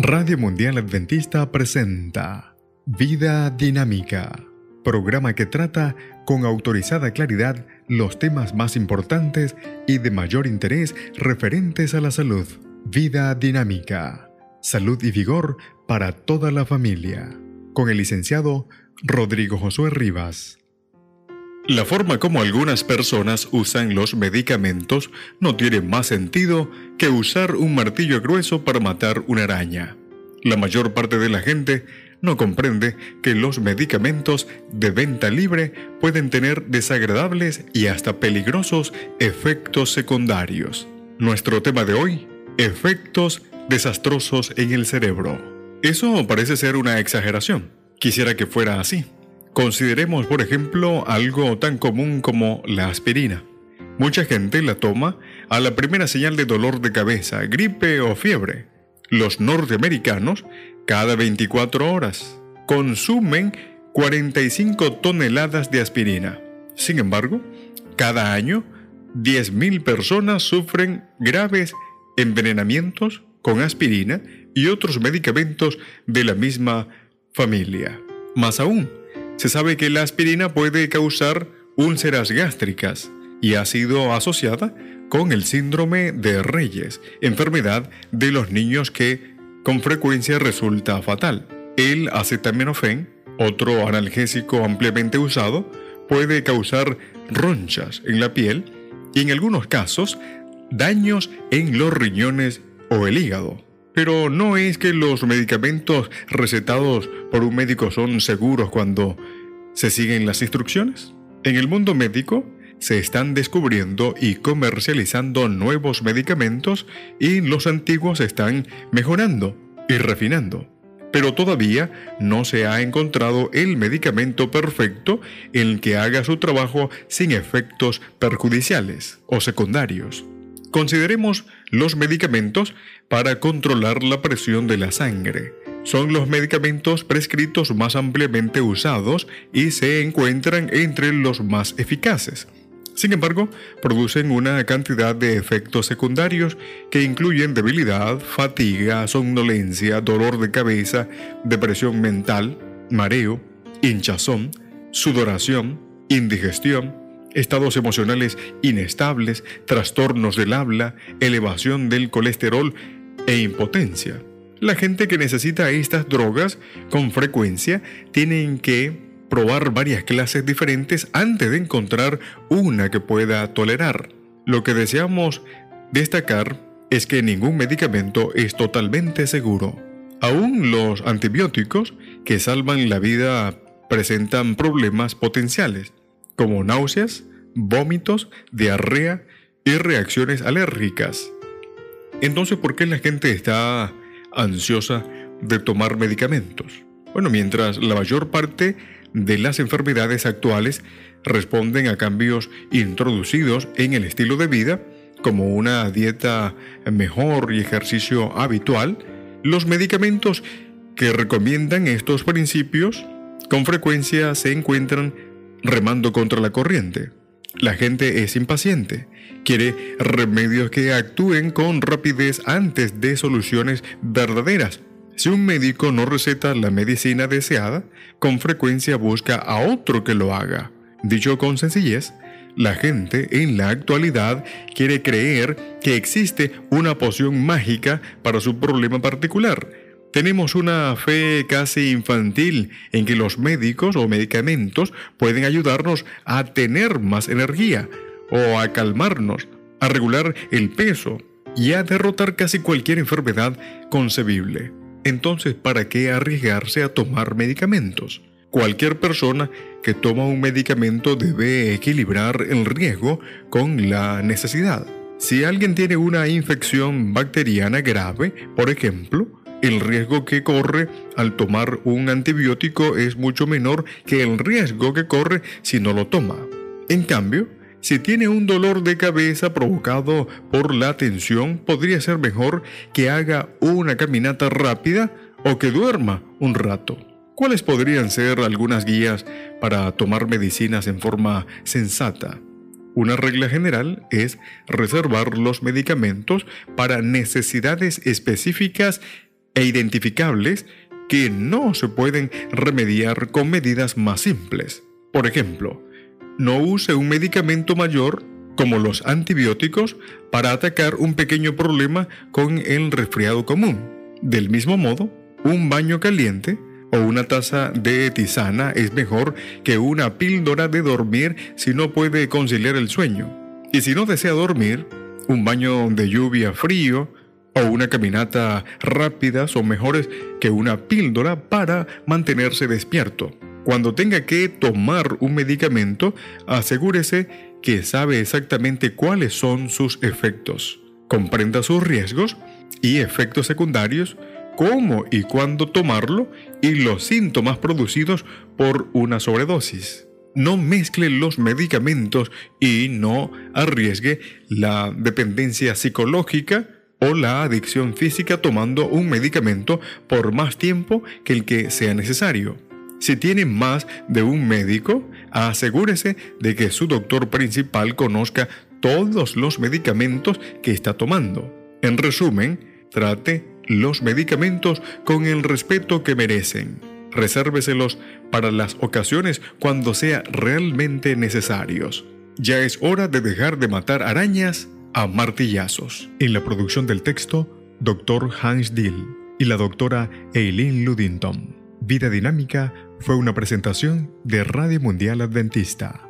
Radio Mundial Adventista presenta Vida Dinámica, programa que trata con autorizada claridad los temas más importantes y de mayor interés referentes a la salud. Vida Dinámica, salud y vigor para toda la familia, con el licenciado Rodrigo Josué Rivas. La forma como algunas personas usan los medicamentos no tiene más sentido que usar un martillo grueso para matar una araña. La mayor parte de la gente no comprende que los medicamentos de venta libre pueden tener desagradables y hasta peligrosos efectos secundarios. Nuestro tema de hoy, efectos desastrosos en el cerebro. Eso parece ser una exageración. Quisiera que fuera así. Consideremos, por ejemplo, algo tan común como la aspirina. Mucha gente la toma a la primera señal de dolor de cabeza, gripe o fiebre. Los norteamericanos, cada 24 horas, consumen 45 toneladas de aspirina. Sin embargo, cada año, 10.000 personas sufren graves envenenamientos con aspirina y otros medicamentos de la misma familia. Más aún, se sabe que la aspirina puede causar úlceras gástricas y ha sido asociada con el síndrome de Reyes, enfermedad de los niños que con frecuencia resulta fatal. El acetaminofén, otro analgésico ampliamente usado, puede causar ronchas en la piel y en algunos casos daños en los riñones o el hígado. Pero no es que los medicamentos recetados por un médico son seguros cuando se siguen las instrucciones. En el mundo médico se están descubriendo y comercializando nuevos medicamentos y los antiguos están mejorando y refinando. Pero todavía no se ha encontrado el medicamento perfecto el que haga su trabajo sin efectos perjudiciales o secundarios. Consideremos los medicamentos para controlar la presión de la sangre. Son los medicamentos prescritos más ampliamente usados y se encuentran entre los más eficaces. Sin embargo, producen una cantidad de efectos secundarios que incluyen debilidad, fatiga, somnolencia, dolor de cabeza, depresión mental, mareo, hinchazón, sudoración, indigestión, estados emocionales inestables, trastornos del habla, elevación del colesterol e impotencia. La gente que necesita estas drogas con frecuencia tienen que probar varias clases diferentes antes de encontrar una que pueda tolerar. Lo que deseamos destacar es que ningún medicamento es totalmente seguro. Aún los antibióticos que salvan la vida presentan problemas potenciales, como náuseas, vómitos, diarrea y reacciones alérgicas. Entonces, ¿por qué la gente está ansiosa de tomar medicamentos? Bueno, mientras la mayor parte de las enfermedades actuales responden a cambios introducidos en el estilo de vida, como una dieta mejor y ejercicio habitual, los medicamentos que recomiendan estos principios con frecuencia se encuentran remando contra la corriente. La gente es impaciente, quiere remedios que actúen con rapidez antes de soluciones verdaderas. Si un médico no receta la medicina deseada, con frecuencia busca a otro que lo haga. Dicho con sencillez, la gente en la actualidad quiere creer que existe una poción mágica para su problema particular tenemos una fe casi infantil en que los médicos o medicamentos pueden ayudarnos a tener más energía o a calmarnos, a regular el peso y a derrotar casi cualquier enfermedad concebible. Entonces, ¿para qué arriesgarse a tomar medicamentos? Cualquier persona que toma un medicamento debe equilibrar el riesgo con la necesidad. Si alguien tiene una infección bacteriana grave, por ejemplo, el riesgo que corre al tomar un antibiótico es mucho menor que el riesgo que corre si no lo toma. En cambio, si tiene un dolor de cabeza provocado por la tensión, podría ser mejor que haga una caminata rápida o que duerma un rato. ¿Cuáles podrían ser algunas guías para tomar medicinas en forma sensata? Una regla general es reservar los medicamentos para necesidades específicas e identificables que no se pueden remediar con medidas más simples. Por ejemplo, no use un medicamento mayor como los antibióticos para atacar un pequeño problema con el resfriado común. Del mismo modo, un baño caliente o una taza de tisana es mejor que una píldora de dormir si no puede conciliar el sueño. Y si no desea dormir, un baño de lluvia frío o una caminata rápida son mejores que una píldora para mantenerse despierto. Cuando tenga que tomar un medicamento, asegúrese que sabe exactamente cuáles son sus efectos. Comprenda sus riesgos y efectos secundarios, cómo y cuándo tomarlo y los síntomas producidos por una sobredosis no mezcle los medicamentos y no arriesgue la dependencia psicológica o la adicción física tomando un medicamento por más tiempo que el que sea necesario. Si tiene más de un médico, asegúrese de que su doctor principal conozca todos los medicamentos que está tomando. En resumen, trate los medicamentos con el respeto que merecen. Resérveselos para las ocasiones cuando sea realmente necesarios. Ya es hora de dejar de matar arañas a martillazos. En la producción del texto, Dr. Hans Dill y la doctora Eileen Ludington. Vida Dinámica fue una presentación de Radio Mundial Adventista